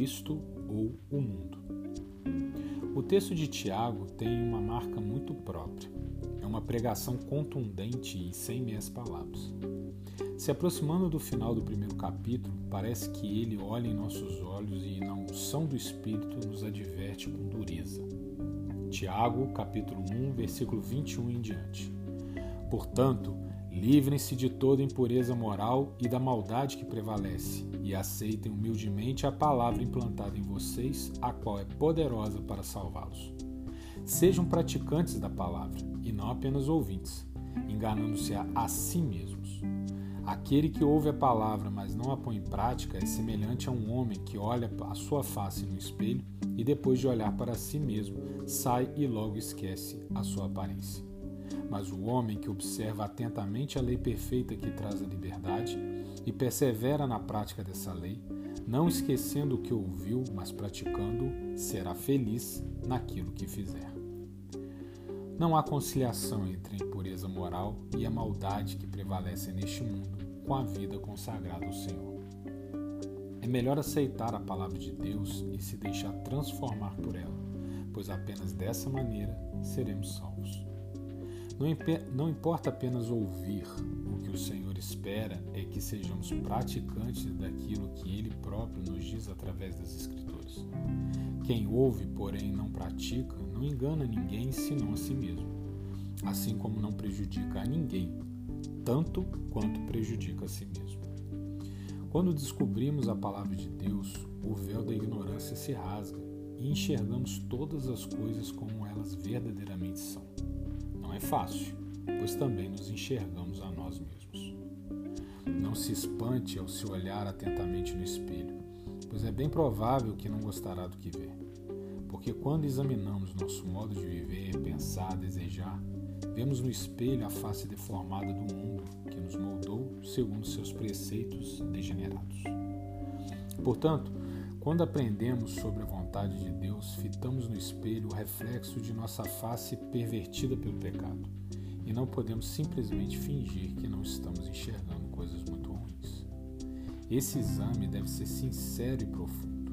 Cristo ou o mundo. O texto de Tiago tem uma marca muito própria. É uma pregação contundente e sem meias palavras. Se aproximando do final do primeiro capítulo, parece que ele olha em nossos olhos e, na unção do Espírito, nos adverte com dureza. Tiago, capítulo 1, versículo 21 em diante. Portanto, livrem-se de toda impureza moral e da maldade que prevalece, e aceitem humildemente a palavra implantada em vocês, a qual é poderosa para salvá-los. Sejam praticantes da palavra, e não apenas ouvintes, enganando-se a, a si mesmos. Aquele que ouve a palavra, mas não a põe em prática, é semelhante a um homem que olha a sua face no espelho e, depois de olhar para si mesmo, sai e logo esquece a sua aparência. Mas o homem que observa atentamente a lei perfeita que traz a liberdade e persevera na prática dessa lei, não esquecendo o que ouviu, mas praticando, será feliz naquilo que fizer. Não há conciliação entre a impureza moral e a maldade que prevalece neste mundo com a vida consagrada ao Senhor. É melhor aceitar a palavra de Deus e se deixar transformar por ela, pois apenas dessa maneira seremos salvos. Não, importa apenas ouvir, o que o Senhor espera é que sejamos praticantes daquilo que Ele próprio nos diz através das Escrituras. Quem ouve, porém não pratica, não engana ninguém senão a si mesmo, assim como não prejudica a ninguém, tanto quanto prejudica a si mesmo. Quando descobrimos a palavra de Deus, o véu da ignorância se rasga e enxergamos todas as coisas como elas verdadeiramente são. Fácil, pois também nos enxergamos a nós mesmos. Não se espante ao se olhar atentamente no espelho, pois é bem provável que não gostará do que vê. Porque quando examinamos nosso modo de viver, pensar, desejar, Vemos no espelho a face deformada do mundo que nos moldou segundo seus preceitos degenerados. Portanto, quando aprendemos sobre a vontade de Deus, fitamos no espelho o reflexo de nossa face pervertida pelo pecado e não podemos simplesmente fingir que não estamos enxergando coisas muito ruins. Esse exame deve ser sincero e profundo.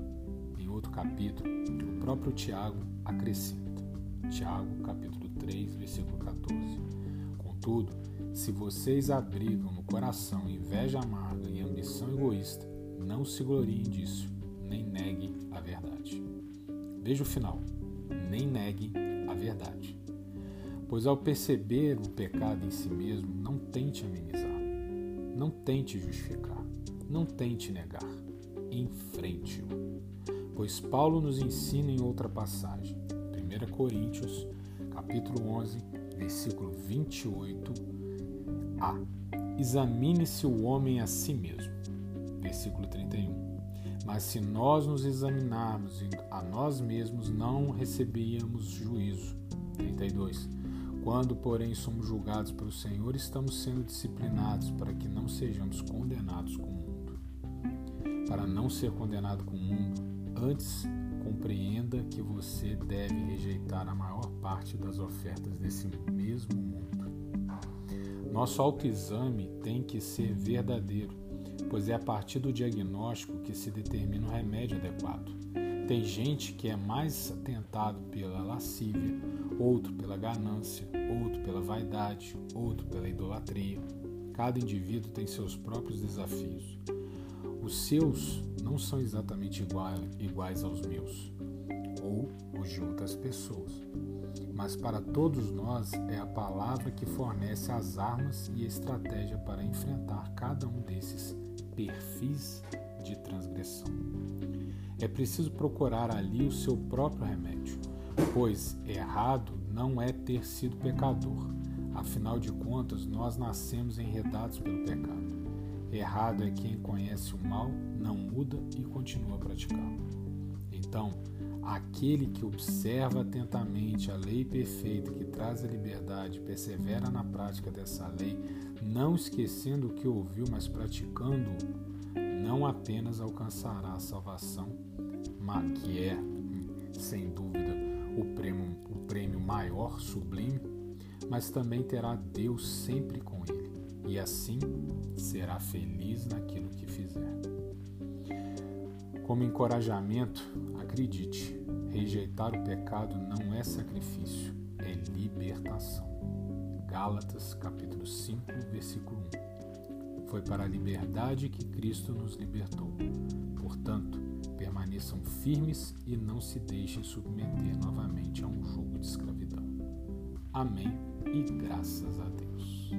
Em outro capítulo, o próprio Tiago acrescenta. Tiago, capítulo 3, versículo 14. Contudo, se vocês abrigam no coração inveja amarga e ambição egoísta, não se gloriem disso, nem neguem a verdade. Veja o final. Nem neguem a verdade. Pois ao perceber o pecado em si mesmo, não tente amenizar, não tente justificar, não tente negar, enfrente-o. Pois Paulo nos ensina em outra passagem, 1 Coríntios capítulo 11, versículo 28a. Examine-se o homem a si mesmo. Versículo 31. Mas se nós nos examinarmos a nós mesmos, não receberíamos juízo. 32. Quando, porém, somos julgados pelo Senhor, estamos sendo disciplinados para que não sejamos condenados com o mundo. Para não ser condenado com o mundo, antes compreenda que você deve rejeitar a maior parte das ofertas desse mesmo mundo. Nosso autoexame tem que ser verdadeiro, pois é a partir do diagnóstico que se determina o remédio adequado. Tem gente que é mais tentado pela lascívia, outro pela ganância, outro pela vaidade, outro pela idolatria. Cada indivíduo tem seus próprios desafios. Os seus não são exatamente iguais aos meus ou os de outras pessoas. Mas para todos nós é a palavra que fornece as armas e a estratégia para enfrentar cada um desses perfis de transgressão. É preciso procurar ali o seu próprio remédio, pois errado não é ter sido pecador. Afinal de contas, nós nascemos enredados pelo pecado. Errado é quem conhece o mal, não muda e continua a praticá-lo. Então, aquele que observa atentamente a lei perfeita que traz a liberdade, persevera na prática dessa lei, não esquecendo o que ouviu, mas praticando, não apenas alcançará a salvação, que é, sem dúvida, o prêmio, o prêmio maior, sublime, mas também terá Deus sempre com ele e assim será feliz naquilo que fizer. Como encorajamento, acredite, rejeitar o pecado não é sacrifício, é libertação. Gálatas capítulo 5, versículo 1. Foi para a liberdade que Cristo nos libertou. Portanto, permaneçam firmes e não se deixem submeter novamente a um jugo de escravidão. Amém e graças a Deus.